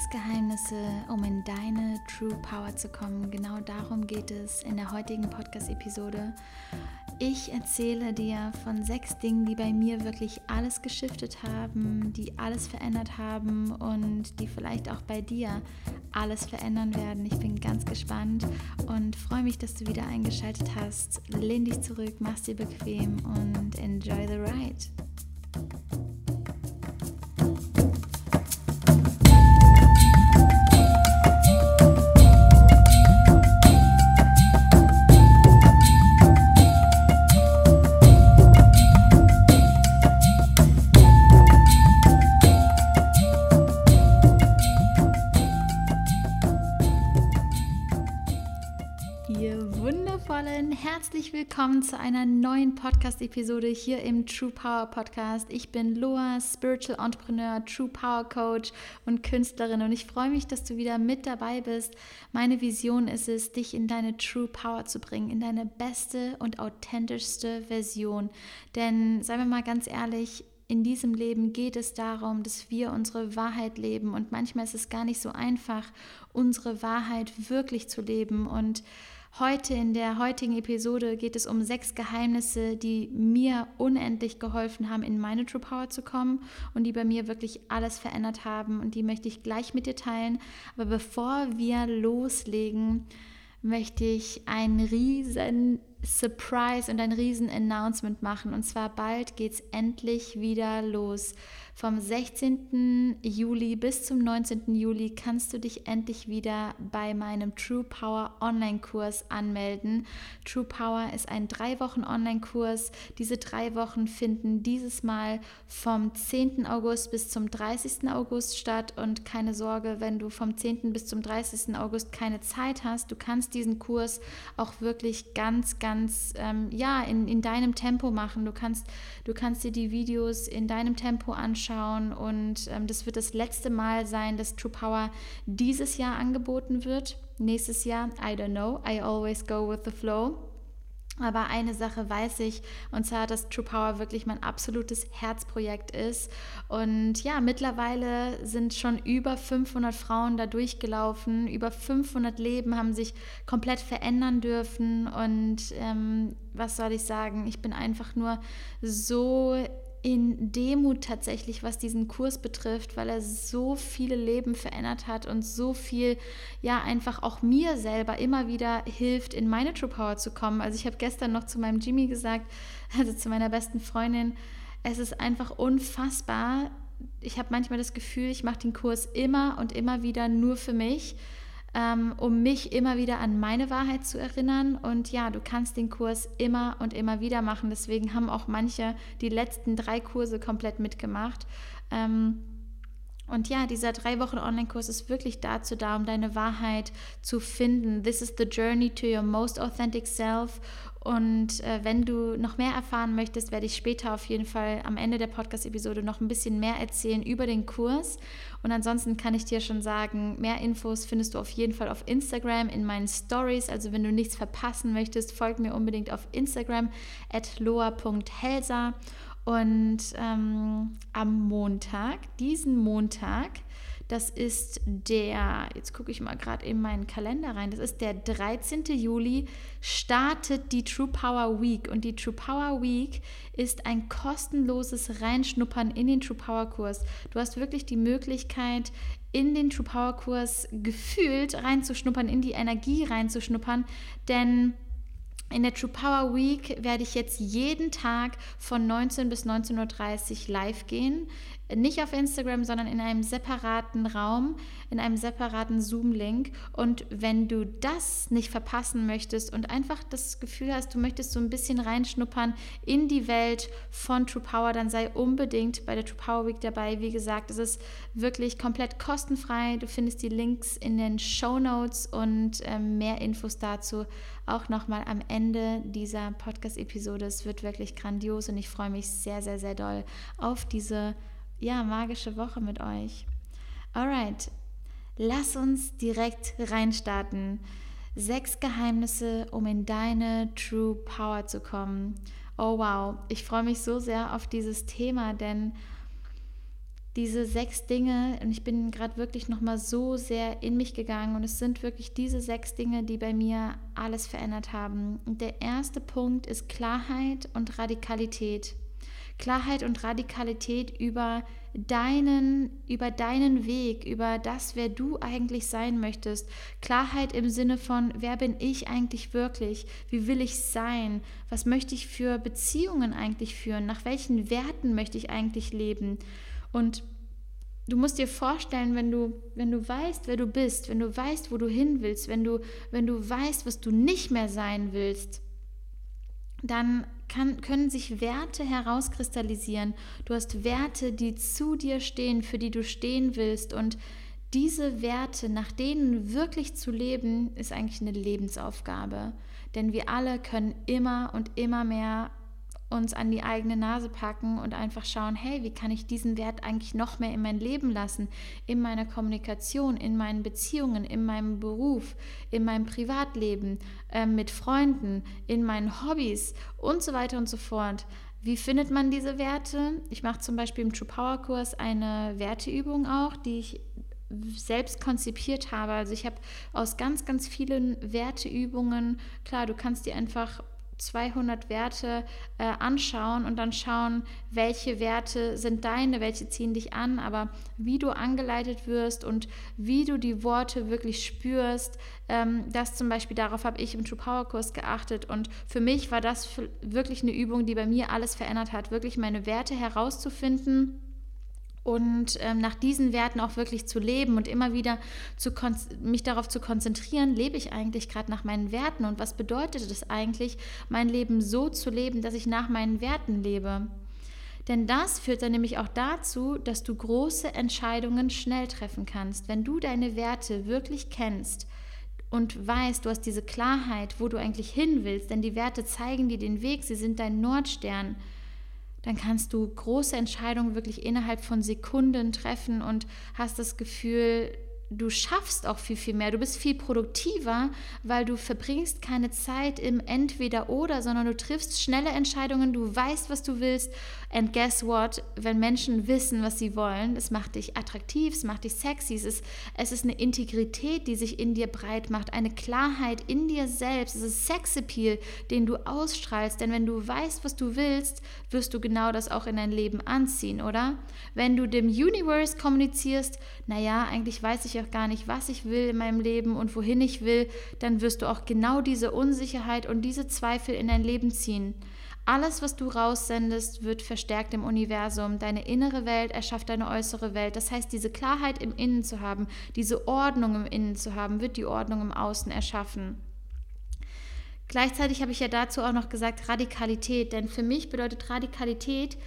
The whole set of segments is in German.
Sechs Geheimnisse, um in deine True Power zu kommen. Genau darum geht es in der heutigen Podcast-Episode. Ich erzähle dir von sechs Dingen, die bei mir wirklich alles geschiftet haben, die alles verändert haben und die vielleicht auch bei dir alles verändern werden. Ich bin ganz gespannt und freue mich, dass du wieder eingeschaltet hast. Lehn dich zurück, mach's dir bequem und enjoy the ride. Herzlich willkommen zu einer neuen Podcast-Episode hier im True Power Podcast. Ich bin Loa, Spiritual Entrepreneur, True Power Coach und Künstlerin und ich freue mich, dass du wieder mit dabei bist. Meine Vision ist es, dich in deine True Power zu bringen, in deine beste und authentischste Version. Denn, seien wir mal ganz ehrlich, in diesem Leben geht es darum, dass wir unsere Wahrheit leben und manchmal ist es gar nicht so einfach, unsere Wahrheit wirklich zu leben und Heute in der heutigen Episode geht es um sechs Geheimnisse, die mir unendlich geholfen haben, in meine True Power zu kommen und die bei mir wirklich alles verändert haben und die möchte ich gleich mit dir teilen. Aber bevor wir loslegen, möchte ich einen riesen Surprise und ein riesen Announcement machen. Und zwar bald geht es endlich wieder los. Vom 16. Juli bis zum 19. Juli kannst du dich endlich wieder bei meinem True Power Online-Kurs anmelden. True Power ist ein drei Wochen Online-Kurs. Diese drei Wochen finden dieses Mal vom 10. August bis zum 30. August statt. Und keine Sorge, wenn du vom 10. bis zum 30. August keine Zeit hast, du kannst diesen Kurs auch wirklich ganz, ganz ähm, ja, in, in deinem Tempo machen. Du kannst, du kannst dir die Videos in deinem Tempo anschauen anschauen und ähm, das wird das letzte Mal sein, dass True Power dieses Jahr angeboten wird. Nächstes Jahr, I don't know, I always go with the flow. Aber eine Sache weiß ich, und zwar, dass True Power wirklich mein absolutes Herzprojekt ist. Und ja, mittlerweile sind schon über 500 Frauen da durchgelaufen. Über 500 Leben haben sich komplett verändern dürfen. Und ähm, was soll ich sagen? Ich bin einfach nur so in Demut tatsächlich, was diesen Kurs betrifft, weil er so viele Leben verändert hat und so viel, ja, einfach auch mir selber immer wieder hilft, in meine True Power zu kommen. Also ich habe gestern noch zu meinem Jimmy gesagt, also zu meiner besten Freundin, es ist einfach unfassbar. Ich habe manchmal das Gefühl, ich mache den Kurs immer und immer wieder nur für mich ähm, um mich immer wieder an meine Wahrheit zu erinnern. Und ja, du kannst den Kurs immer und immer wieder machen. Deswegen haben auch manche die letzten drei Kurse komplett mitgemacht. Ähm, und ja, dieser drei Wochen Online-Kurs ist wirklich dazu da, um deine Wahrheit zu finden. This is the journey to your most authentic self. Und äh, wenn du noch mehr erfahren möchtest, werde ich später auf jeden Fall am Ende der Podcast-Episode noch ein bisschen mehr erzählen über den Kurs. Und ansonsten kann ich dir schon sagen, mehr Infos findest du auf jeden Fall auf Instagram in meinen Stories. Also wenn du nichts verpassen möchtest, folg mir unbedingt auf Instagram at loa.helsa. Und ähm, am Montag, diesen Montag, das ist der, jetzt gucke ich mal gerade in meinen Kalender rein, das ist der 13. Juli, startet die True Power Week. Und die True Power Week ist ein kostenloses Reinschnuppern in den True Power Kurs. Du hast wirklich die Möglichkeit, in den True Power Kurs gefühlt reinzuschnuppern, in die Energie reinzuschnuppern, denn in der True Power Week werde ich jetzt jeden Tag von 19 bis 19.30 Uhr live gehen nicht auf Instagram, sondern in einem separaten Raum, in einem separaten Zoom-Link. Und wenn du das nicht verpassen möchtest und einfach das Gefühl hast, du möchtest so ein bisschen reinschnuppern in die Welt von True Power, dann sei unbedingt bei der True Power Week dabei. Wie gesagt, es ist wirklich komplett kostenfrei. Du findest die Links in den Show Notes und äh, mehr Infos dazu auch nochmal am Ende dieser Podcast-Episode. Es wird wirklich grandios und ich freue mich sehr, sehr, sehr doll auf diese ja, magische Woche mit euch. Alright, lass uns direkt reinstarten. Sechs Geheimnisse, um in deine True Power zu kommen. Oh wow, ich freue mich so sehr auf dieses Thema, denn diese sechs Dinge, und ich bin gerade wirklich nochmal so sehr in mich gegangen, und es sind wirklich diese sechs Dinge, die bei mir alles verändert haben. Und der erste Punkt ist Klarheit und Radikalität. Klarheit und Radikalität über deinen, über deinen Weg, über das, wer du eigentlich sein möchtest. Klarheit im Sinne von, wer bin ich eigentlich wirklich? Wie will ich sein? Was möchte ich für Beziehungen eigentlich führen? Nach welchen Werten möchte ich eigentlich leben? Und du musst dir vorstellen, wenn du, wenn du weißt, wer du bist, wenn du weißt, wo du hin willst, wenn du, wenn du weißt, was du nicht mehr sein willst, dann kann, können sich Werte herauskristallisieren. Du hast Werte, die zu dir stehen, für die du stehen willst. Und diese Werte, nach denen wirklich zu leben, ist eigentlich eine Lebensaufgabe. Denn wir alle können immer und immer mehr uns an die eigene Nase packen und einfach schauen, hey, wie kann ich diesen Wert eigentlich noch mehr in mein Leben lassen, in meiner Kommunikation, in meinen Beziehungen, in meinem Beruf, in meinem Privatleben, äh, mit Freunden, in meinen Hobbys und so weiter und so fort. Wie findet man diese Werte? Ich mache zum Beispiel im True Power Kurs eine Werteübung auch, die ich selbst konzipiert habe. Also ich habe aus ganz, ganz vielen Werteübungen, klar, du kannst die einfach 200 Werte äh, anschauen und dann schauen, welche Werte sind deine, welche ziehen dich an, aber wie du angeleitet wirst und wie du die Worte wirklich spürst, ähm, das zum Beispiel, darauf habe ich im True Power Kurs geachtet. Und für mich war das wirklich eine Übung, die bei mir alles verändert hat, wirklich meine Werte herauszufinden und ähm, nach diesen Werten auch wirklich zu leben und immer wieder mich darauf zu konzentrieren, lebe ich eigentlich gerade nach meinen Werten und was bedeutet es eigentlich, mein Leben so zu leben, dass ich nach meinen Werten lebe. Denn das führt dann nämlich auch dazu, dass du große Entscheidungen schnell treffen kannst. Wenn du deine Werte wirklich kennst und weißt, du hast diese Klarheit, wo du eigentlich hin willst, denn die Werte zeigen dir den Weg, sie sind dein Nordstern dann kannst du große Entscheidungen wirklich innerhalb von Sekunden treffen und hast das Gefühl, du schaffst auch viel, viel mehr. Du bist viel produktiver, weil du verbringst keine Zeit im Entweder-Oder, sondern du triffst schnelle Entscheidungen, du weißt, was du willst. And guess what? Wenn Menschen wissen, was sie wollen, es macht dich attraktiv, es macht dich sexy, es ist, es ist eine Integrität, die sich in dir breit macht, eine Klarheit in dir selbst. Es ist Sexappeal, den du ausstrahlst. Denn wenn du weißt, was du willst, wirst du genau das auch in dein Leben anziehen, oder? Wenn du dem Universe kommunizierst, naja, eigentlich weiß ich ja auch gar nicht, was ich will in meinem Leben und wohin ich will, dann wirst du auch genau diese Unsicherheit und diese Zweifel in dein Leben ziehen. Alles, was du raussendest, wird verstärkt im Universum. Deine innere Welt erschafft deine äußere Welt. Das heißt, diese Klarheit im Innen zu haben, diese Ordnung im Innen zu haben, wird die Ordnung im Außen erschaffen. Gleichzeitig habe ich ja dazu auch noch gesagt Radikalität, denn für mich bedeutet Radikalität,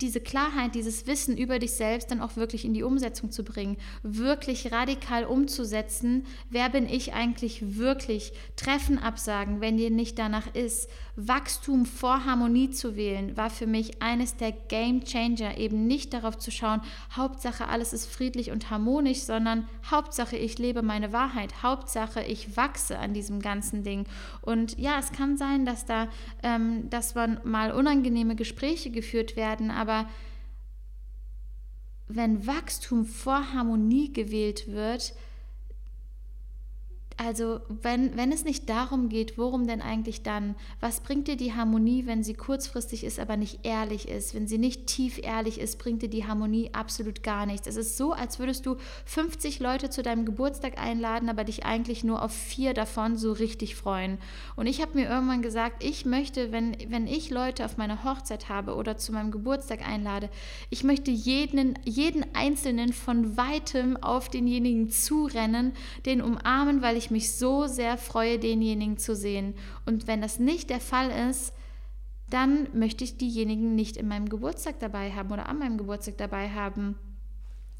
diese Klarheit, dieses Wissen über dich selbst dann auch wirklich in die Umsetzung zu bringen, wirklich radikal umzusetzen, wer bin ich eigentlich wirklich, Treffen absagen, wenn dir nicht danach ist, Wachstum vor Harmonie zu wählen, war für mich eines der Game Changer, eben nicht darauf zu schauen, Hauptsache alles ist friedlich und harmonisch, sondern Hauptsache ich lebe meine Wahrheit, Hauptsache ich wachse an diesem ganzen Ding. Und ja, es kann sein, dass da, ähm, dass mal unangenehme Gespräche geführt werden, aber wenn Wachstum vor Harmonie gewählt wird, also wenn, wenn es nicht darum geht, worum denn eigentlich dann? Was bringt dir die Harmonie, wenn sie kurzfristig ist, aber nicht ehrlich ist? Wenn sie nicht tief ehrlich ist, bringt dir die Harmonie absolut gar nichts. Es ist so, als würdest du 50 Leute zu deinem Geburtstag einladen, aber dich eigentlich nur auf vier davon so richtig freuen. Und ich habe mir irgendwann gesagt, ich möchte, wenn, wenn ich Leute auf meiner Hochzeit habe oder zu meinem Geburtstag einlade, ich möchte jeden, jeden Einzelnen von weitem auf denjenigen zurennen, den umarmen, weil ich mich so sehr freue, denjenigen zu sehen. Und wenn das nicht der Fall ist, dann möchte ich diejenigen nicht in meinem Geburtstag dabei haben oder an meinem Geburtstag dabei haben.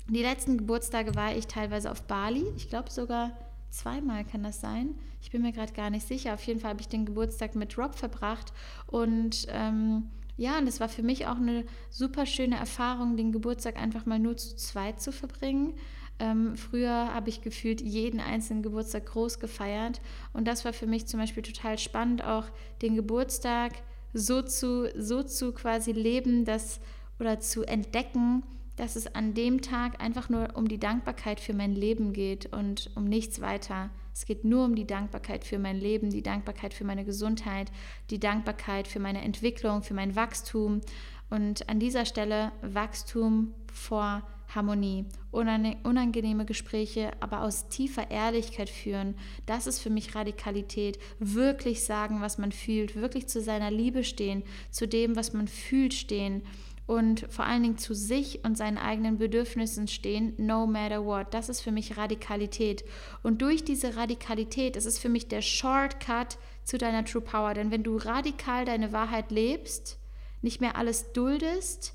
Die letzten Geburtstage war ich teilweise auf Bali. Ich glaube sogar zweimal kann das sein. Ich bin mir gerade gar nicht sicher. Auf jeden Fall habe ich den Geburtstag mit Rob verbracht. Und ähm, ja, und es war für mich auch eine super schöne Erfahrung, den Geburtstag einfach mal nur zu zweit zu verbringen. Ähm, früher habe ich gefühlt jeden einzelnen Geburtstag groß gefeiert und das war für mich zum Beispiel total spannend, auch den Geburtstag so zu, so zu quasi leben, dass oder zu entdecken, dass es an dem Tag einfach nur um die Dankbarkeit für mein Leben geht und um nichts weiter. Es geht nur um die Dankbarkeit für mein Leben, die Dankbarkeit für meine Gesundheit, die Dankbarkeit für meine Entwicklung, für mein Wachstum. Und an dieser Stelle Wachstum vor Harmonie, unangenehme Gespräche, aber aus tiefer Ehrlichkeit führen. Das ist für mich Radikalität. Wirklich sagen, was man fühlt, wirklich zu seiner Liebe stehen, zu dem, was man fühlt, stehen und vor allen Dingen zu sich und seinen eigenen Bedürfnissen stehen, no matter what. Das ist für mich Radikalität. Und durch diese Radikalität, das ist für mich der Shortcut zu deiner True Power. Denn wenn du radikal deine Wahrheit lebst, nicht mehr alles duldest,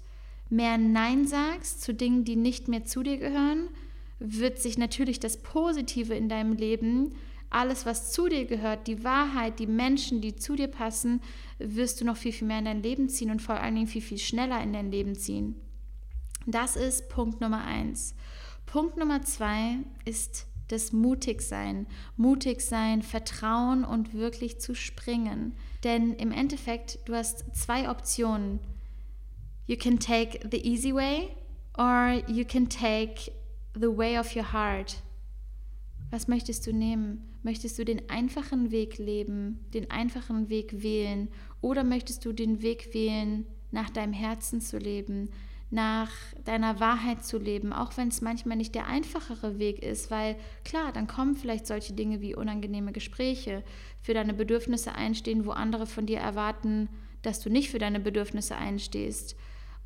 mehr Nein sagst zu Dingen, die nicht mehr zu dir gehören, wird sich natürlich das Positive in deinem Leben alles, was zu dir gehört, die Wahrheit, die Menschen, die zu dir passen, wirst du noch viel, viel mehr in dein Leben ziehen und vor allen Dingen viel, viel schneller in dein Leben ziehen. Das ist Punkt Nummer eins. Punkt Nummer zwei ist das Mutigsein. Mutig sein, Vertrauen und wirklich zu springen. Denn im Endeffekt, du hast zwei Optionen. You can take the easy way or you can take the way of your heart. Was möchtest du nehmen? Möchtest du den einfachen Weg leben, den einfachen Weg wählen oder möchtest du den Weg wählen, nach deinem Herzen zu leben, nach deiner Wahrheit zu leben, auch wenn es manchmal nicht der einfachere Weg ist, weil klar, dann kommen vielleicht solche Dinge wie unangenehme Gespräche, für deine Bedürfnisse einstehen, wo andere von dir erwarten, dass du nicht für deine Bedürfnisse einstehst.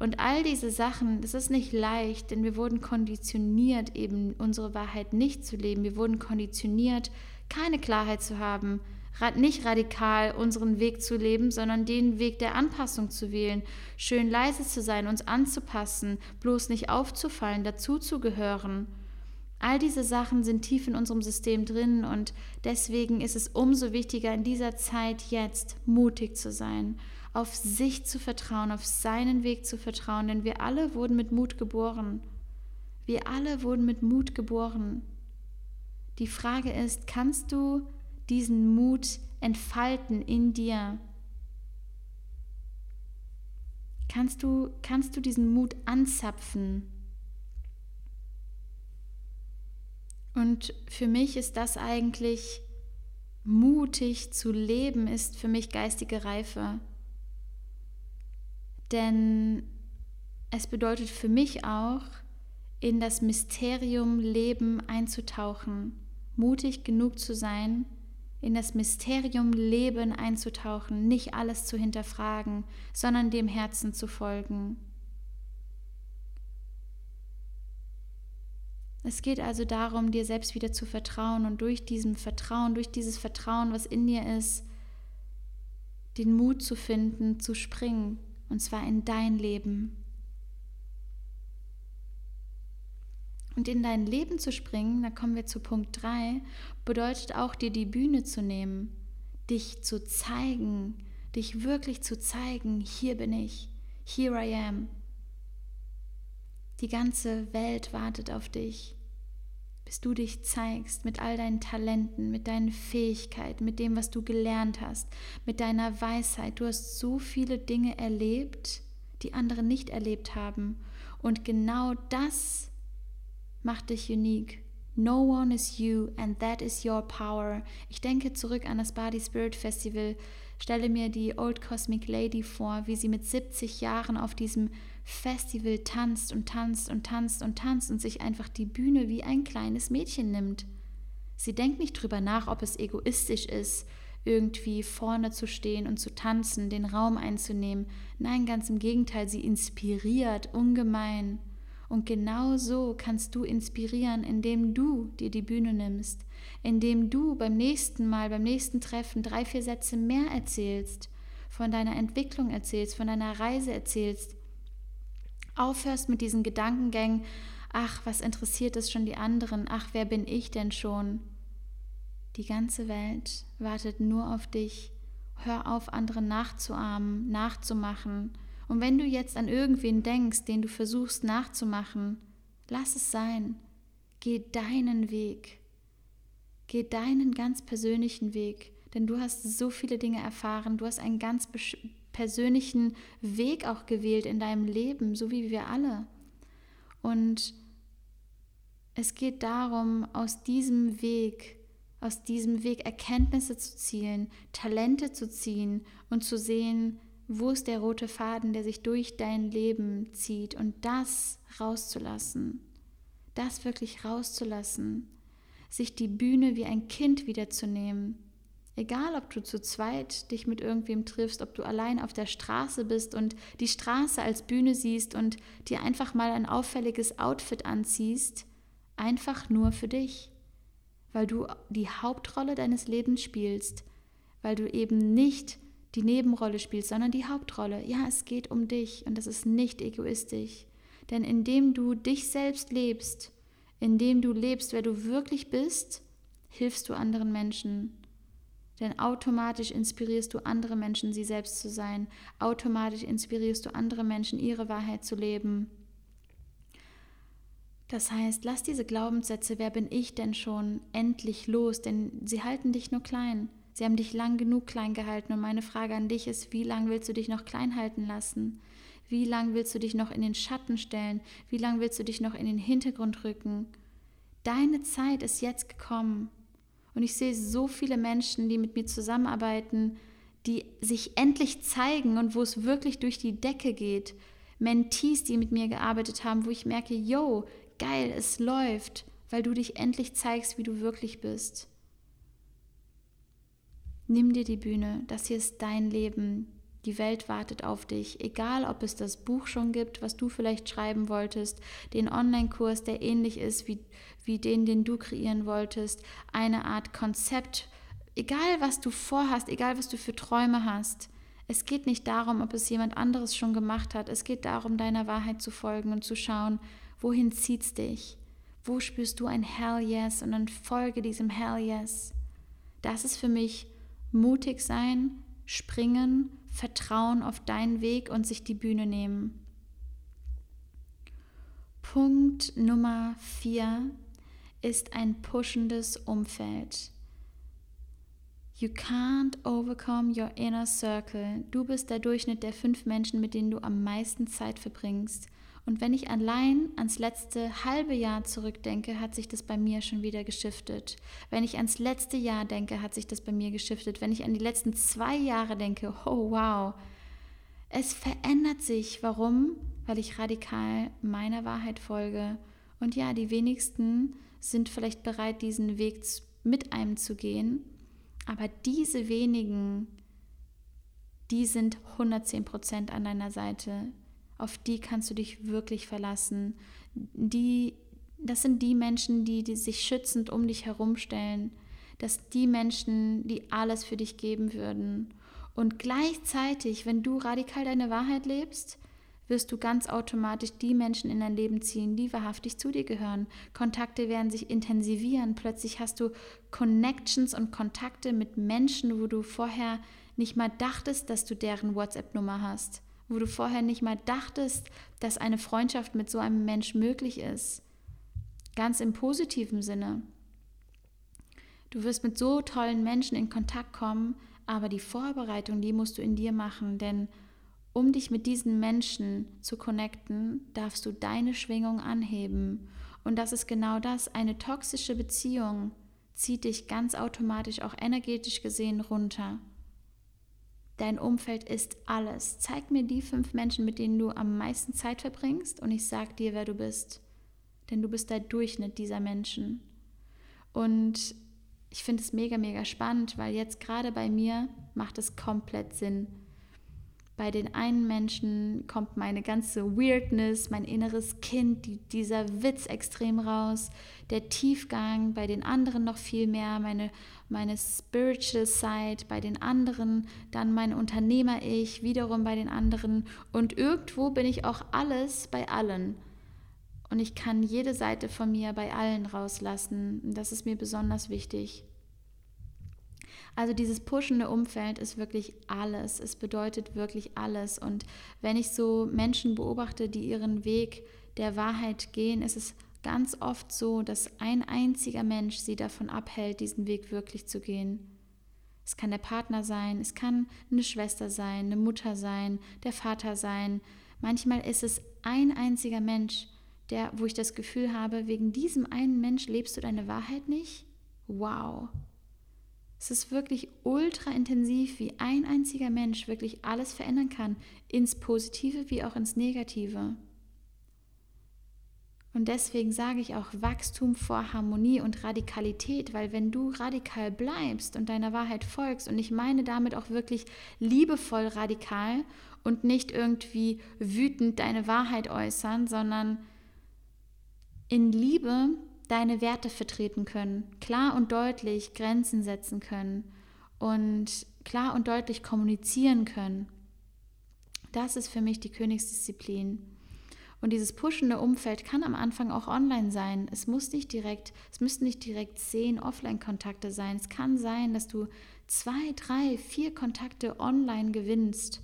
Und all diese Sachen, das ist nicht leicht, denn wir wurden konditioniert, eben unsere Wahrheit nicht zu leben. Wir wurden konditioniert, keine Klarheit zu haben, nicht radikal unseren Weg zu leben, sondern den Weg der Anpassung zu wählen, schön leise zu sein, uns anzupassen, bloß nicht aufzufallen, dazuzugehören. All diese Sachen sind tief in unserem System drin und deswegen ist es umso wichtiger, in dieser Zeit jetzt mutig zu sein auf sich zu vertrauen, auf seinen Weg zu vertrauen, denn wir alle wurden mit Mut geboren. Wir alle wurden mit Mut geboren. Die Frage ist, kannst du diesen Mut entfalten in dir? Kannst du, kannst du diesen Mut anzapfen? Und für mich ist das eigentlich mutig zu leben, ist für mich geistige Reife. Denn es bedeutet für mich auch, in das Mysterium Leben einzutauchen, mutig genug zu sein, in das Mysterium Leben einzutauchen, nicht alles zu hinterfragen, sondern dem Herzen zu folgen. Es geht also darum, dir selbst wieder zu vertrauen und durch diesem Vertrauen, durch dieses Vertrauen, was in dir ist, den Mut zu finden, zu springen, und zwar in dein Leben. Und in dein Leben zu springen, da kommen wir zu Punkt 3, bedeutet auch dir die Bühne zu nehmen, dich zu zeigen, dich wirklich zu zeigen, hier bin ich, here I am. Die ganze Welt wartet auf dich bis du dich zeigst mit all deinen Talenten, mit deinen Fähigkeiten, mit dem, was du gelernt hast, mit deiner Weisheit. Du hast so viele Dinge erlebt, die andere nicht erlebt haben. Und genau das macht dich unique. No one is you and that is your power. Ich denke zurück an das Body Spirit Festival, stelle mir die Old Cosmic Lady vor, wie sie mit 70 Jahren auf diesem Festival tanzt und tanzt und tanzt und tanzt und sich einfach die Bühne wie ein kleines Mädchen nimmt. Sie denkt nicht drüber nach, ob es egoistisch ist, irgendwie vorne zu stehen und zu tanzen, den Raum einzunehmen. Nein, ganz im Gegenteil, sie inspiriert ungemein. Und genau so kannst du inspirieren, indem du dir die Bühne nimmst, indem du beim nächsten Mal, beim nächsten Treffen drei, vier Sätze mehr erzählst, von deiner Entwicklung erzählst, von deiner Reise erzählst, aufhörst mit diesen Gedankengängen, ach, was interessiert es schon die anderen, ach, wer bin ich denn schon? Die ganze Welt wartet nur auf dich. Hör auf, andere nachzuahmen, nachzumachen. Und wenn du jetzt an irgendwen denkst, den du versuchst nachzumachen, lass es sein. Geh deinen Weg. Geh deinen ganz persönlichen Weg, denn du hast so viele Dinge erfahren, du hast einen ganz persönlichen Weg auch gewählt in deinem Leben, so wie wir alle. Und es geht darum, aus diesem Weg, aus diesem Weg Erkenntnisse zu ziehen, Talente zu ziehen und zu sehen, wo ist der rote Faden, der sich durch dein Leben zieht und das rauszulassen, das wirklich rauszulassen, sich die Bühne wie ein Kind wiederzunehmen. Egal, ob du zu zweit dich mit irgendwem triffst, ob du allein auf der Straße bist und die Straße als Bühne siehst und dir einfach mal ein auffälliges Outfit anziehst, einfach nur für dich, weil du die Hauptrolle deines Lebens spielst, weil du eben nicht die Nebenrolle spielst, sondern die Hauptrolle. Ja, es geht um dich und das ist nicht egoistisch. Denn indem du dich selbst lebst, indem du lebst, wer du wirklich bist, hilfst du anderen Menschen. Denn automatisch inspirierst du andere Menschen, sie selbst zu sein. Automatisch inspirierst du andere Menschen, ihre Wahrheit zu leben. Das heißt, lass diese Glaubenssätze, wer bin ich denn schon, endlich los, denn sie halten dich nur klein. Sie haben dich lang genug klein gehalten und meine Frage an dich ist, wie lange willst du dich noch klein halten lassen? Wie lange willst du dich noch in den Schatten stellen? Wie lange willst du dich noch in den Hintergrund rücken? Deine Zeit ist jetzt gekommen. Und ich sehe so viele Menschen, die mit mir zusammenarbeiten, die sich endlich zeigen und wo es wirklich durch die Decke geht. Mentees, die mit mir gearbeitet haben, wo ich merke, yo, geil, es läuft, weil du dich endlich zeigst, wie du wirklich bist. Nimm dir die Bühne, das hier ist dein Leben. Die Welt wartet auf dich, egal ob es das Buch schon gibt, was du vielleicht schreiben wolltest, den Online-Kurs, der ähnlich ist wie, wie den, den du kreieren wolltest, eine Art Konzept, egal was du vorhast, egal was du für Träume hast. Es geht nicht darum, ob es jemand anderes schon gemacht hat, es geht darum, deiner Wahrheit zu folgen und zu schauen, wohin zieht's dich? Wo spürst du ein Hell Yes und dann folge diesem Hell Yes. Das ist für mich mutig sein, springen, vertrauen auf deinen Weg und sich die Bühne nehmen. Punkt Nummer vier ist ein pushendes Umfeld. You can't overcome your inner circle. Du bist der Durchschnitt der fünf Menschen, mit denen du am meisten Zeit verbringst. Und wenn ich allein ans letzte halbe Jahr zurückdenke, hat sich das bei mir schon wieder geschiftet. Wenn ich ans letzte Jahr denke, hat sich das bei mir geschiftet. Wenn ich an die letzten zwei Jahre denke, oh wow, es verändert sich. Warum? Weil ich radikal meiner Wahrheit folge. Und ja, die wenigsten sind vielleicht bereit, diesen Weg mit einem zu gehen. Aber diese wenigen, die sind 110 Prozent an deiner Seite auf die kannst du dich wirklich verlassen. Die, das sind die Menschen, die, die sich schützend um dich herumstellen. Das die Menschen, die alles für dich geben würden. Und gleichzeitig, wenn du radikal deine Wahrheit lebst, wirst du ganz automatisch die Menschen in dein Leben ziehen, die wahrhaftig zu dir gehören. Kontakte werden sich intensivieren. Plötzlich hast du Connections und Kontakte mit Menschen, wo du vorher nicht mal dachtest, dass du deren WhatsApp-Nummer hast wo du vorher nicht mal dachtest, dass eine Freundschaft mit so einem Mensch möglich ist. Ganz im positiven Sinne. Du wirst mit so tollen Menschen in Kontakt kommen, aber die Vorbereitung, die musst du in dir machen, denn um dich mit diesen Menschen zu connecten, darfst du deine Schwingung anheben. Und das ist genau das. Eine toxische Beziehung zieht dich ganz automatisch auch energetisch gesehen runter. Dein Umfeld ist alles. Zeig mir die fünf Menschen, mit denen du am meisten Zeit verbringst und ich sag dir, wer du bist. Denn du bist der Durchschnitt dieser Menschen. Und ich finde es mega, mega spannend, weil jetzt gerade bei mir macht es komplett Sinn. Bei den einen Menschen kommt meine ganze Weirdness, mein inneres Kind, die, dieser Witz extrem raus, der Tiefgang, bei den anderen noch viel mehr, meine, meine Spiritual Side, bei den anderen, dann mein Unternehmer-Ich, wiederum bei den anderen und irgendwo bin ich auch alles bei allen. Und ich kann jede Seite von mir bei allen rauslassen. Das ist mir besonders wichtig. Also dieses pushende Umfeld ist wirklich alles. Es bedeutet wirklich alles. Und wenn ich so Menschen beobachte, die ihren Weg der Wahrheit gehen, ist es ganz oft so, dass ein einziger Mensch sie davon abhält, diesen Weg wirklich zu gehen. Es kann der Partner sein, es kann eine Schwester sein, eine Mutter sein, der Vater sein. Manchmal ist es ein einziger Mensch, der, wo ich das Gefühl habe, wegen diesem einen Mensch lebst du deine Wahrheit nicht? Wow. Es ist wirklich ultra intensiv, wie ein einziger Mensch wirklich alles verändern kann, ins Positive wie auch ins Negative. Und deswegen sage ich auch Wachstum vor Harmonie und Radikalität, weil wenn du radikal bleibst und deiner Wahrheit folgst, und ich meine damit auch wirklich liebevoll radikal und nicht irgendwie wütend deine Wahrheit äußern, sondern in Liebe deine Werte vertreten können, klar und deutlich Grenzen setzen können und klar und deutlich kommunizieren können. Das ist für mich die Königsdisziplin. Und dieses pushende Umfeld kann am Anfang auch online sein. Es muss nicht direkt, es müssten nicht direkt zehn Offline-Kontakte sein. Es kann sein, dass du zwei, drei, vier Kontakte online gewinnst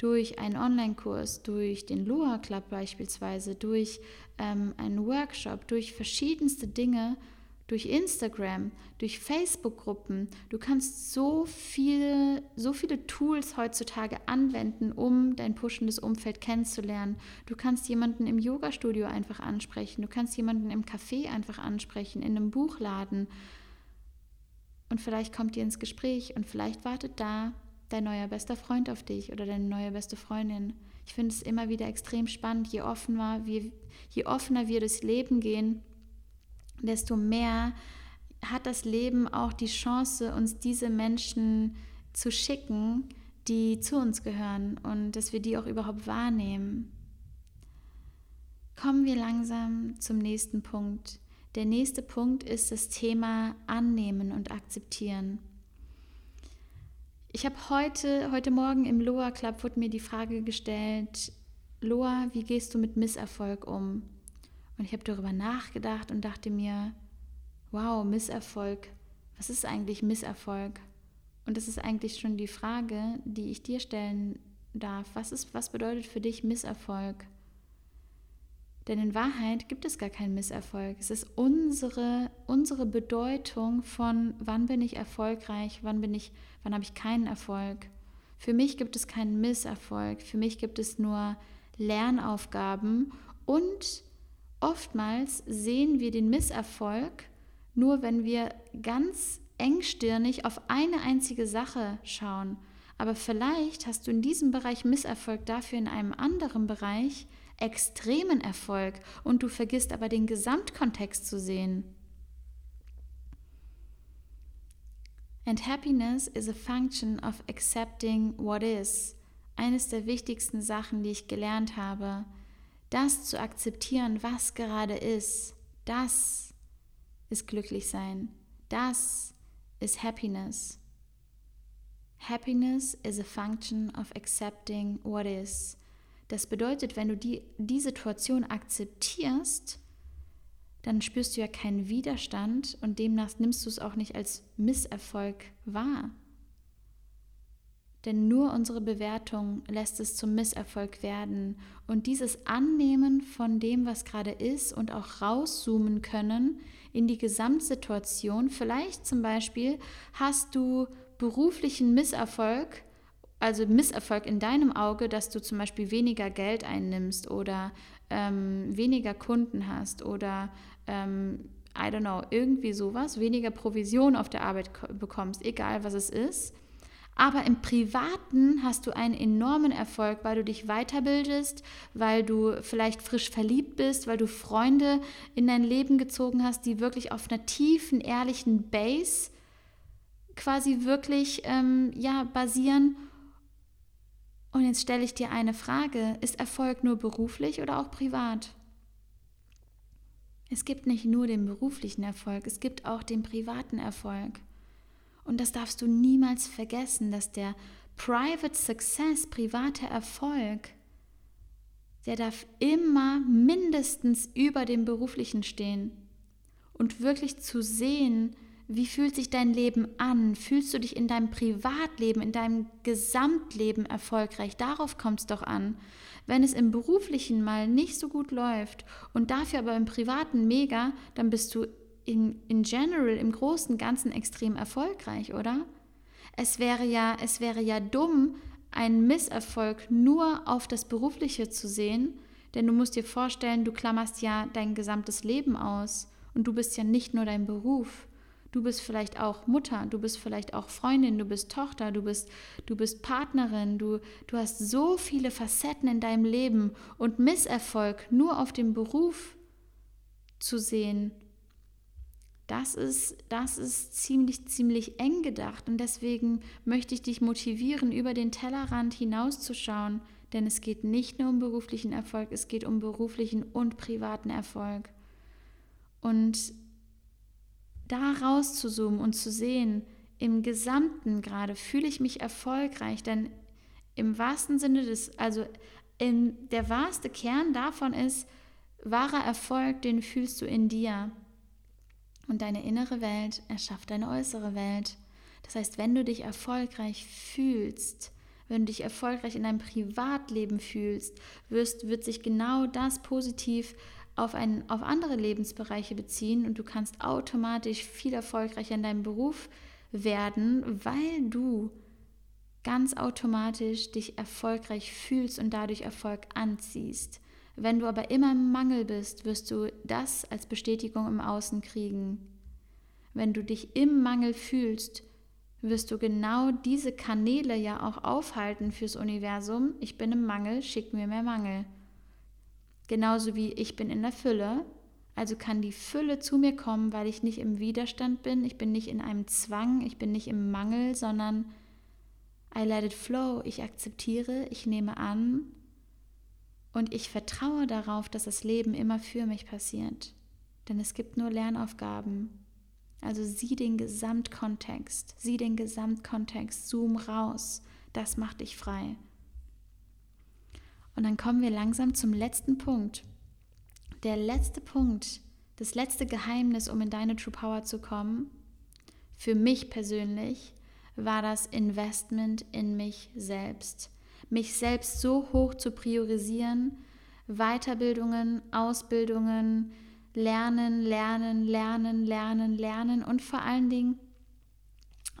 durch einen Online-Kurs, durch den Loa Club beispielsweise, durch ähm, einen Workshop, durch verschiedenste Dinge, durch Instagram, durch Facebook-Gruppen. Du kannst so viele, so viele Tools heutzutage anwenden, um dein pushendes Umfeld kennenzulernen. Du kannst jemanden im Yoga-Studio einfach ansprechen. Du kannst jemanden im Café einfach ansprechen, in einem Buchladen. Und vielleicht kommt ihr ins Gespräch und vielleicht wartet da dein neuer bester Freund auf dich oder deine neue beste Freundin. Ich finde es immer wieder extrem spannend, je offener wir, je offener wir durchs Leben gehen, desto mehr hat das Leben auch die Chance, uns diese Menschen zu schicken, die zu uns gehören und dass wir die auch überhaupt wahrnehmen. Kommen wir langsam zum nächsten Punkt. Der nächste Punkt ist das Thema Annehmen und Akzeptieren. Ich habe heute, heute Morgen im Loa Club wurde mir die Frage gestellt, Loa, wie gehst du mit Misserfolg um? Und ich habe darüber nachgedacht und dachte mir, wow, Misserfolg, was ist eigentlich Misserfolg? Und das ist eigentlich schon die Frage, die ich dir stellen darf. Was, ist, was bedeutet für dich Misserfolg? Denn in Wahrheit gibt es gar keinen Misserfolg. Es ist unsere, unsere Bedeutung von, wann bin ich erfolgreich, wann bin ich, wann habe ich keinen Erfolg. Für mich gibt es keinen Misserfolg. Für mich gibt es nur Lernaufgaben und Oftmals sehen wir den Misserfolg nur, wenn wir ganz engstirnig auf eine einzige Sache schauen. Aber vielleicht hast du in diesem Bereich Misserfolg, dafür in einem anderen Bereich extremen Erfolg und du vergisst aber den Gesamtkontext zu sehen. And happiness is a function of accepting what is. Eines der wichtigsten Sachen, die ich gelernt habe das zu akzeptieren, was gerade ist, das ist glücklich sein. Das ist Happiness. Happiness is a function of accepting what is. Das bedeutet, wenn du die, die Situation akzeptierst, dann spürst du ja keinen Widerstand und demnach nimmst du es auch nicht als Misserfolg wahr. Denn nur unsere Bewertung lässt es zum Misserfolg werden. Und dieses Annehmen von dem, was gerade ist und auch rauszoomen können in die Gesamtsituation. Vielleicht zum Beispiel hast du beruflichen Misserfolg, also Misserfolg in deinem Auge, dass du zum Beispiel weniger Geld einnimmst oder ähm, weniger Kunden hast oder ähm, I don't know, irgendwie sowas, weniger Provision auf der Arbeit bekommst, egal was es ist aber im Privaten hast du einen enormen Erfolg, weil du dich weiterbildest, weil du vielleicht frisch verliebt bist, weil du Freunde in dein Leben gezogen hast, die wirklich auf einer tiefen, ehrlichen Base quasi wirklich ähm, ja, basieren. Und jetzt stelle ich dir eine Frage. Ist Erfolg nur beruflich oder auch privat? Es gibt nicht nur den beruflichen Erfolg, es gibt auch den privaten Erfolg. Und das darfst du niemals vergessen, dass der Private Success, private Erfolg, der darf immer mindestens über dem beruflichen stehen. Und wirklich zu sehen, wie fühlt sich dein Leben an? Fühlst du dich in deinem Privatleben, in deinem Gesamtleben erfolgreich? Darauf kommt es doch an. Wenn es im beruflichen mal nicht so gut läuft und dafür aber im privaten mega, dann bist du in, in general, im Großen Ganzen extrem erfolgreich, oder? Es wäre ja, es wäre ja dumm, einen Misserfolg nur auf das Berufliche zu sehen, Denn du musst dir vorstellen, du klammerst ja dein gesamtes Leben aus und du bist ja nicht nur dein Beruf. Du bist vielleicht auch Mutter, du bist vielleicht auch Freundin, du bist Tochter, du bist, du bist Partnerin, du, du hast so viele Facetten in deinem Leben und Misserfolg nur auf dem Beruf zu sehen, das ist, das ist ziemlich, ziemlich eng gedacht. Und deswegen möchte ich dich motivieren, über den Tellerrand hinauszuschauen. Denn es geht nicht nur um beruflichen Erfolg, es geht um beruflichen und privaten Erfolg. Und da rauszuzoomen und zu sehen, im Gesamten gerade fühle ich mich erfolgreich, denn im wahrsten Sinne des, also in, der wahrste Kern davon ist, wahrer Erfolg, den fühlst du in dir. Und deine innere Welt erschafft deine äußere Welt. Das heißt, wenn du dich erfolgreich fühlst, wenn du dich erfolgreich in deinem Privatleben fühlst, wirst, wird sich genau das positiv auf, ein, auf andere Lebensbereiche beziehen und du kannst automatisch viel erfolgreicher in deinem Beruf werden, weil du ganz automatisch dich erfolgreich fühlst und dadurch Erfolg anziehst. Wenn du aber immer im Mangel bist, wirst du das als Bestätigung im Außen kriegen. Wenn du dich im Mangel fühlst, wirst du genau diese Kanäle ja auch aufhalten fürs Universum. Ich bin im Mangel, schick mir mehr Mangel. Genauso wie ich bin in der Fülle, also kann die Fülle zu mir kommen, weil ich nicht im Widerstand bin, ich bin nicht in einem Zwang, ich bin nicht im Mangel, sondern I let it flow, ich akzeptiere, ich nehme an und ich vertraue darauf, dass das Leben immer für mich passiert. Denn es gibt nur Lernaufgaben. Also sieh den Gesamtkontext, sieh den Gesamtkontext, zoom raus. Das macht dich frei. Und dann kommen wir langsam zum letzten Punkt. Der letzte Punkt, das letzte Geheimnis, um in deine True Power zu kommen, für mich persönlich, war das Investment in mich selbst mich selbst so hoch zu priorisieren, Weiterbildungen, Ausbildungen, lernen, lernen, lernen, lernen, lernen und vor allen Dingen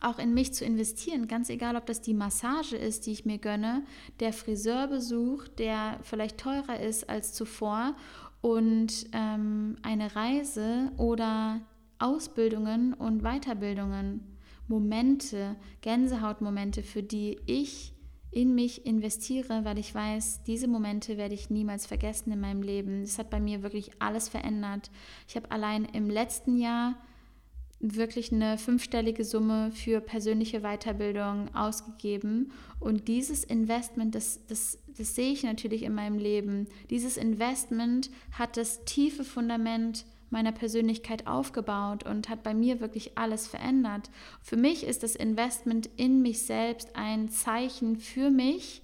auch in mich zu investieren, ganz egal, ob das die Massage ist, die ich mir gönne, der Friseurbesuch, der vielleicht teurer ist als zuvor und ähm, eine Reise oder Ausbildungen und Weiterbildungen, Momente, Gänsehautmomente, für die ich in mich investiere, weil ich weiß, diese Momente werde ich niemals vergessen in meinem Leben. Das hat bei mir wirklich alles verändert. Ich habe allein im letzten Jahr wirklich eine fünfstellige Summe für persönliche Weiterbildung ausgegeben. Und dieses Investment, das, das, das sehe ich natürlich in meinem Leben. Dieses Investment hat das tiefe Fundament meiner Persönlichkeit aufgebaut und hat bei mir wirklich alles verändert. Für mich ist das Investment in mich selbst ein Zeichen für mich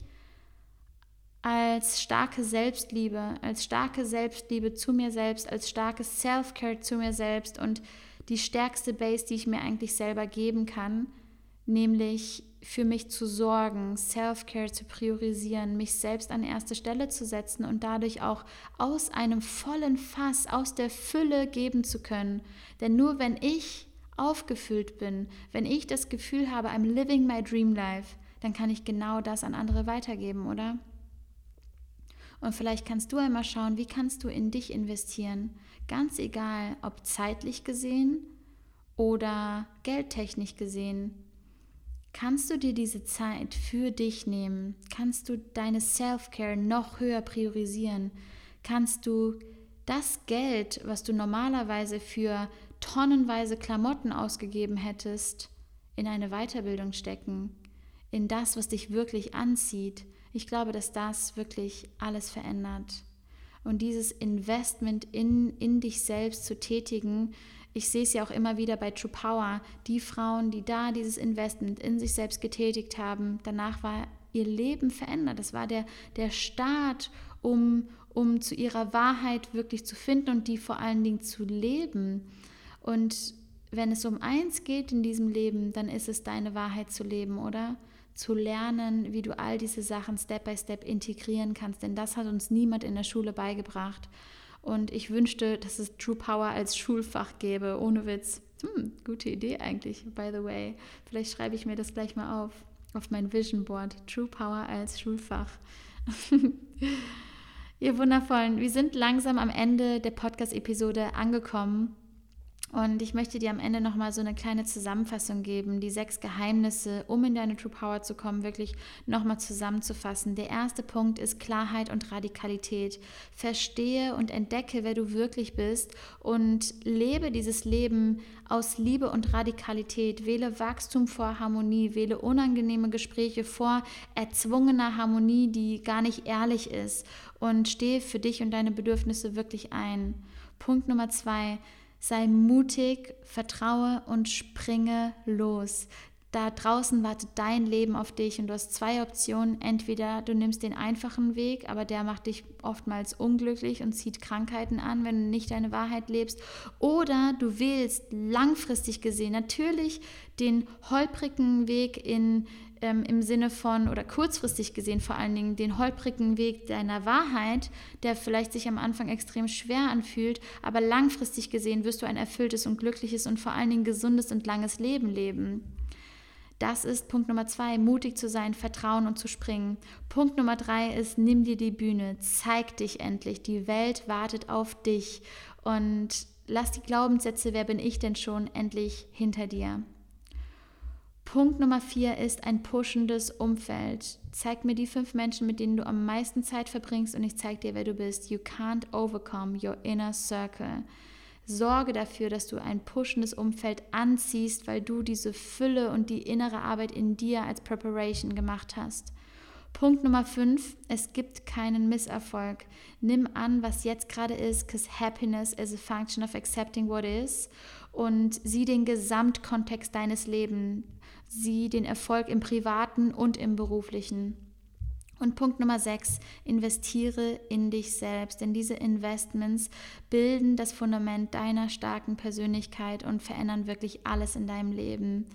als starke Selbstliebe, als starke Selbstliebe zu mir selbst, als starkes Self-Care zu mir selbst und die stärkste Base, die ich mir eigentlich selber geben kann, nämlich für mich zu sorgen, Self-Care zu priorisieren, mich selbst an erste Stelle zu setzen und dadurch auch aus einem vollen Fass, aus der Fülle geben zu können. Denn nur wenn ich aufgefüllt bin, wenn ich das Gefühl habe, I'm living my dream life, dann kann ich genau das an andere weitergeben, oder? Und vielleicht kannst du einmal schauen, wie kannst du in dich investieren, ganz egal, ob zeitlich gesehen oder geldtechnisch gesehen Kannst du dir diese Zeit für dich nehmen? Kannst du deine Self-Care noch höher priorisieren? Kannst du das Geld, was du normalerweise für tonnenweise Klamotten ausgegeben hättest, in eine Weiterbildung stecken? In das, was dich wirklich anzieht? Ich glaube, dass das wirklich alles verändert. Und dieses Investment in, in dich selbst zu tätigen, ich sehe es ja auch immer wieder bei True Power, die Frauen, die da dieses Investment in sich selbst getätigt haben, danach war ihr Leben verändert. Das war der, der Start, um, um zu ihrer Wahrheit wirklich zu finden und die vor allen Dingen zu leben. Und wenn es um eins geht in diesem Leben, dann ist es deine Wahrheit zu leben, oder? Zu lernen, wie du all diese Sachen Step by Step integrieren kannst, denn das hat uns niemand in der Schule beigebracht. Und ich wünschte, dass es True Power als Schulfach gäbe, ohne Witz. Hm, gute Idee eigentlich, by the way. Vielleicht schreibe ich mir das gleich mal auf, auf mein Vision Board. True Power als Schulfach. Ihr Wundervollen, wir sind langsam am Ende der Podcast-Episode angekommen. Und ich möchte dir am Ende nochmal so eine kleine Zusammenfassung geben, die sechs Geheimnisse, um in deine True Power zu kommen, wirklich nochmal zusammenzufassen. Der erste Punkt ist Klarheit und Radikalität. Verstehe und entdecke, wer du wirklich bist und lebe dieses Leben aus Liebe und Radikalität. Wähle Wachstum vor Harmonie, wähle unangenehme Gespräche vor erzwungener Harmonie, die gar nicht ehrlich ist und stehe für dich und deine Bedürfnisse wirklich ein. Punkt Nummer zwei Sei mutig, vertraue und springe los. Da draußen wartet dein Leben auf dich und du hast zwei Optionen. Entweder du nimmst den einfachen Weg, aber der macht dich oftmals unglücklich und zieht Krankheiten an, wenn du nicht deine Wahrheit lebst. Oder du wählst langfristig gesehen natürlich den holprigen Weg in ähm, im Sinne von, oder kurzfristig gesehen vor allen Dingen, den holprigen Weg deiner Wahrheit, der vielleicht sich am Anfang extrem schwer anfühlt, aber langfristig gesehen wirst du ein erfülltes und glückliches und vor allen Dingen gesundes und langes Leben leben. Das ist Punkt Nummer zwei, mutig zu sein, vertrauen und zu springen. Punkt Nummer drei ist, nimm dir die Bühne, zeig dich endlich. Die Welt wartet auf dich und lass die Glaubenssätze, wer bin ich denn schon, endlich hinter dir. Punkt Nummer vier ist ein pushendes Umfeld. Zeig mir die fünf Menschen, mit denen du am meisten Zeit verbringst und ich zeig dir, wer du bist. You can't overcome your inner circle. Sorge dafür, dass du ein pushendes Umfeld anziehst, weil du diese Fülle und die innere Arbeit in dir als Preparation gemacht hast. Punkt Nummer 5, es gibt keinen Misserfolg. Nimm an, was jetzt gerade ist, because happiness is a function of accepting what is und sieh den Gesamtkontext deines Lebens sie den Erfolg im privaten und im beruflichen. Und Punkt Nummer 6, investiere in dich selbst, denn diese Investments bilden das Fundament deiner starken Persönlichkeit und verändern wirklich alles in deinem Leben.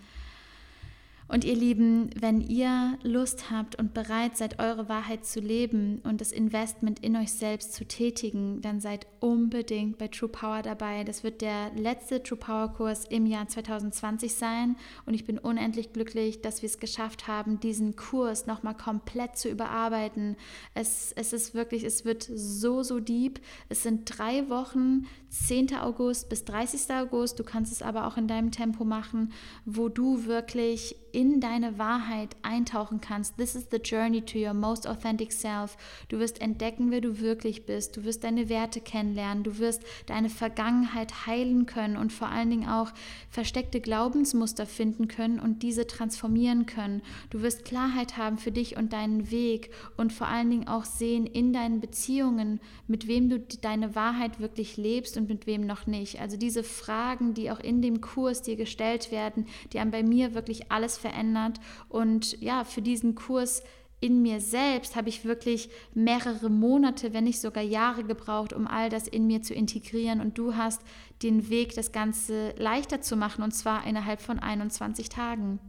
Und ihr Lieben, wenn ihr Lust habt und bereit seid, eure Wahrheit zu leben und das Investment in euch selbst zu tätigen, dann seid unbedingt bei True Power dabei. Das wird der letzte True Power Kurs im Jahr 2020 sein und ich bin unendlich glücklich, dass wir es geschafft haben, diesen Kurs nochmal komplett zu überarbeiten. Es, es ist wirklich, es wird so, so deep. Es sind drei Wochen, 10. August bis 30. August. Du kannst es aber auch in deinem Tempo machen, wo du wirklich in deine Wahrheit eintauchen kannst. This is the journey to your most authentic self. Du wirst entdecken, wer du wirklich bist. Du wirst deine Werte kennenlernen. Du wirst deine Vergangenheit heilen können und vor allen Dingen auch versteckte Glaubensmuster finden können und diese transformieren können. Du wirst Klarheit haben für dich und deinen Weg und vor allen Dingen auch sehen in deinen Beziehungen, mit wem du deine Wahrheit wirklich lebst und mit wem noch nicht. Also diese Fragen, die auch in dem Kurs dir gestellt werden, die haben bei mir wirklich alles verändert. Und ja, für diesen Kurs in mir selbst habe ich wirklich mehrere Monate, wenn nicht sogar Jahre gebraucht, um all das in mir zu integrieren. Und du hast den Weg, das Ganze leichter zu machen, und zwar innerhalb von 21 Tagen.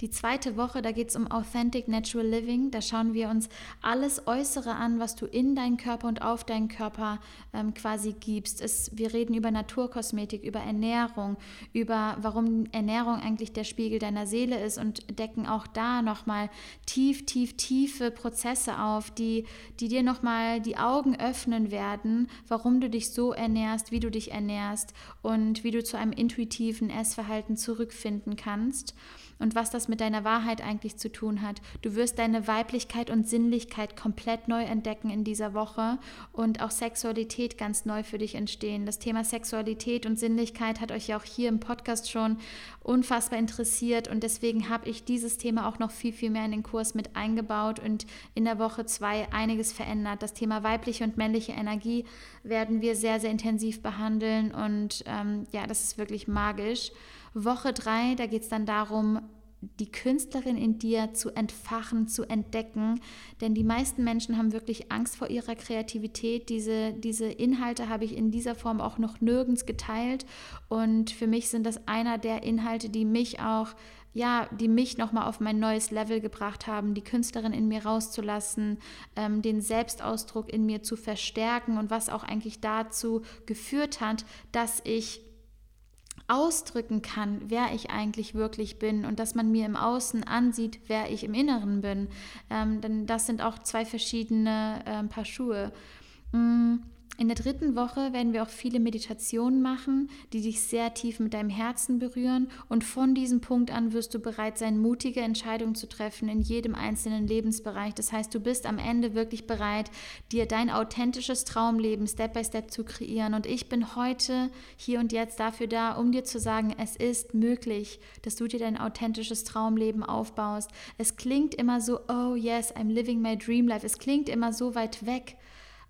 Die zweite Woche, da geht es um Authentic Natural Living. Da schauen wir uns alles Äußere an, was du in deinen Körper und auf deinen Körper ähm, quasi gibst. Es, wir reden über Naturkosmetik, über Ernährung, über warum Ernährung eigentlich der Spiegel deiner Seele ist und decken auch da nochmal tief, tief, tiefe Prozesse auf, die, die dir nochmal die Augen öffnen werden, warum du dich so ernährst, wie du dich ernährst und wie du zu einem intuitiven Essverhalten zurückfinden kannst und was das mit deiner Wahrheit eigentlich zu tun hat. Du wirst deine Weiblichkeit und Sinnlichkeit komplett neu entdecken in dieser Woche und auch Sexualität ganz neu für dich entstehen. Das Thema Sexualität und Sinnlichkeit hat euch ja auch hier im Podcast schon unfassbar interessiert und deswegen habe ich dieses Thema auch noch viel, viel mehr in den Kurs mit eingebaut und in der Woche zwei einiges verändert. Das Thema weibliche und männliche Energie werden wir sehr, sehr intensiv behandeln und ähm, ja, das ist wirklich magisch. Woche drei, da geht es dann darum, die Künstlerin in dir zu entfachen, zu entdecken. Denn die meisten Menschen haben wirklich Angst vor ihrer Kreativität. Diese, diese Inhalte habe ich in dieser Form auch noch nirgends geteilt. Und für mich sind das einer der Inhalte, die mich auch, ja, die mich nochmal auf mein neues Level gebracht haben, die Künstlerin in mir rauszulassen, ähm, den Selbstausdruck in mir zu verstärken und was auch eigentlich dazu geführt hat, dass ich ausdrücken kann, wer ich eigentlich wirklich bin und dass man mir im Außen ansieht, wer ich im Inneren bin. Ähm, denn das sind auch zwei verschiedene äh, Paar Schuhe. Mm. In der dritten Woche werden wir auch viele Meditationen machen, die dich sehr tief mit deinem Herzen berühren. Und von diesem Punkt an wirst du bereit sein, mutige Entscheidungen zu treffen in jedem einzelnen Lebensbereich. Das heißt, du bist am Ende wirklich bereit, dir dein authentisches Traumleben Step by Step zu kreieren. Und ich bin heute hier und jetzt dafür da, um dir zu sagen, es ist möglich, dass du dir dein authentisches Traumleben aufbaust. Es klingt immer so, oh yes, I'm living my dream life. Es klingt immer so weit weg.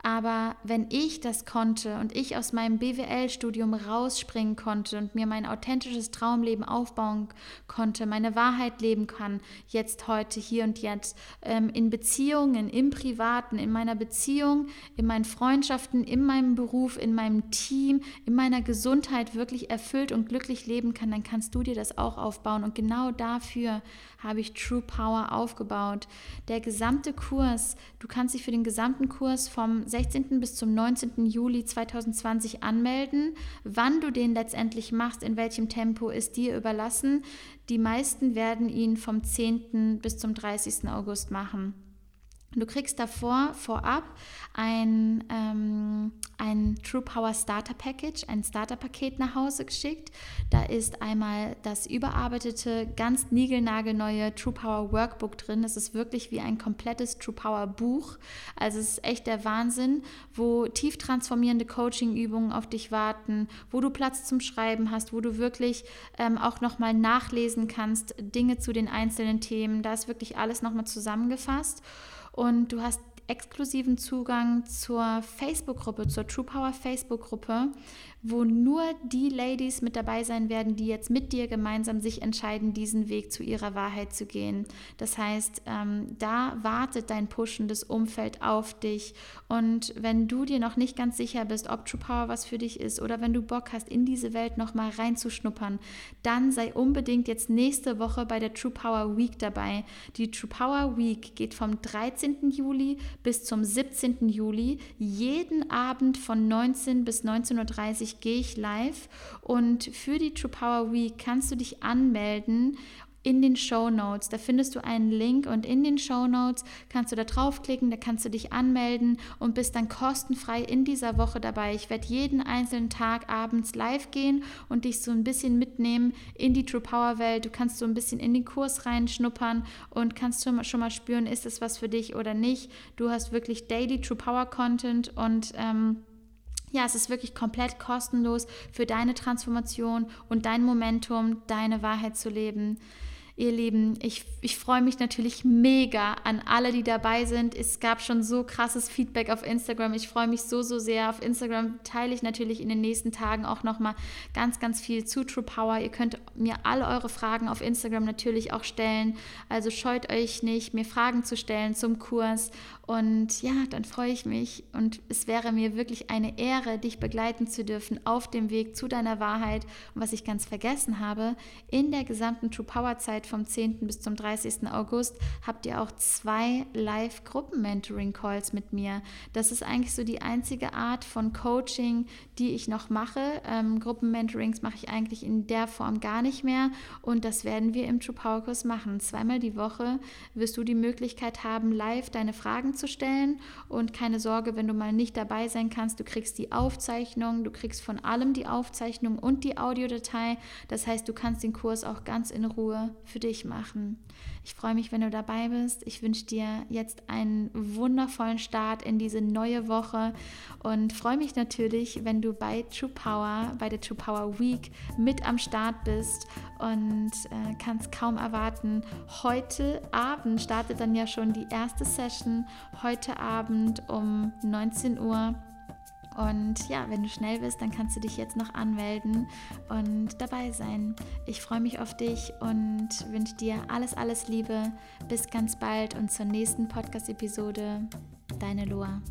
Aber wenn ich das konnte und ich aus meinem BWL-Studium rausspringen konnte und mir mein authentisches Traumleben aufbauen konnte, meine Wahrheit leben kann, jetzt, heute, hier und jetzt, ähm, in Beziehungen, im Privaten, in meiner Beziehung, in meinen Freundschaften, in meinem Beruf, in meinem Team, in meiner Gesundheit wirklich erfüllt und glücklich leben kann, dann kannst du dir das auch aufbauen. Und genau dafür habe ich True Power aufgebaut. Der gesamte Kurs, du kannst dich für den gesamten Kurs vom 16. bis zum 19. Juli 2020 anmelden. Wann du den letztendlich machst, in welchem Tempo, ist dir überlassen. Die meisten werden ihn vom 10. bis zum 30. August machen. Du kriegst davor vorab ein, ähm, ein True Power Starter Package, ein Starter-Paket nach Hause geschickt. Da ist einmal das überarbeitete, ganz niegelnagelneue True Power Workbook drin. Das ist wirklich wie ein komplettes True Power Buch. Also es ist echt der Wahnsinn, wo tief transformierende Coaching-Übungen auf dich warten, wo du Platz zum Schreiben hast, wo du wirklich ähm, auch nochmal nachlesen kannst, Dinge zu den einzelnen Themen. Da ist wirklich alles nochmal zusammengefasst und du hast exklusiven Zugang zur Facebook-Gruppe, zur True Power Facebook-Gruppe, wo nur die Ladies mit dabei sein werden, die jetzt mit dir gemeinsam sich entscheiden, diesen Weg zu ihrer Wahrheit zu gehen. Das heißt, ähm, da wartet dein pushendes Umfeld auf dich. Und wenn du dir noch nicht ganz sicher bist, ob True Power was für dich ist oder wenn du Bock hast, in diese Welt nochmal reinzuschnuppern, dann sei unbedingt jetzt nächste Woche bei der True Power Week dabei. Die True Power Week geht vom 13. Juli bis zum 17. Juli, jeden Abend von 19 bis 19.30 Uhr gehe ich live und für die True Power Week kannst du dich anmelden in den Show Notes. Da findest du einen Link und in den Show Notes kannst du da draufklicken, da kannst du dich anmelden und bist dann kostenfrei in dieser Woche dabei. Ich werde jeden einzelnen Tag abends live gehen und dich so ein bisschen mitnehmen in die True Power Welt. Du kannst so ein bisschen in den Kurs reinschnuppern und kannst schon mal spüren, ist es was für dich oder nicht. Du hast wirklich Daily True Power Content und ähm, ja, es ist wirklich komplett kostenlos für deine Transformation und dein Momentum, deine Wahrheit zu leben. Ihr Lieben, ich, ich freue mich natürlich mega an alle, die dabei sind. Es gab schon so krasses Feedback auf Instagram. Ich freue mich so, so sehr. Auf Instagram teile ich natürlich in den nächsten Tagen auch nochmal ganz, ganz viel zu True Power. Ihr könnt mir alle eure Fragen auf Instagram natürlich auch stellen. Also scheut euch nicht, mir Fragen zu stellen zum Kurs. Und ja, dann freue ich mich und es wäre mir wirklich eine Ehre, dich begleiten zu dürfen auf dem Weg zu deiner Wahrheit. Und was ich ganz vergessen habe, in der gesamten True Power Zeit vom 10. bis zum 30. August habt ihr auch zwei Live-Gruppen-Mentoring-Calls mit mir. Das ist eigentlich so die einzige Art von Coaching, die ich noch mache. Ähm, Gruppen-Mentorings mache ich eigentlich in der Form gar nicht mehr und das werden wir im True Power Kurs machen. Zweimal die Woche wirst du die Möglichkeit haben, live deine Fragen zu stellen und keine Sorge, wenn du mal nicht dabei sein kannst, du kriegst die Aufzeichnung, du kriegst von allem die Aufzeichnung und die Audiodatei. Das heißt, du kannst den Kurs auch ganz in Ruhe für für dich machen. Ich freue mich, wenn du dabei bist. Ich wünsche dir jetzt einen wundervollen Start in diese neue Woche und freue mich natürlich, wenn du bei True Power, bei der True Power Week mit am Start bist und äh, kannst kaum erwarten. Heute Abend startet dann ja schon die erste Session. Heute Abend um 19 Uhr und ja, wenn du schnell bist, dann kannst du dich jetzt noch anmelden und dabei sein. Ich freue mich auf dich und wünsche dir alles, alles Liebe. Bis ganz bald und zur nächsten Podcast-Episode. Deine Loa.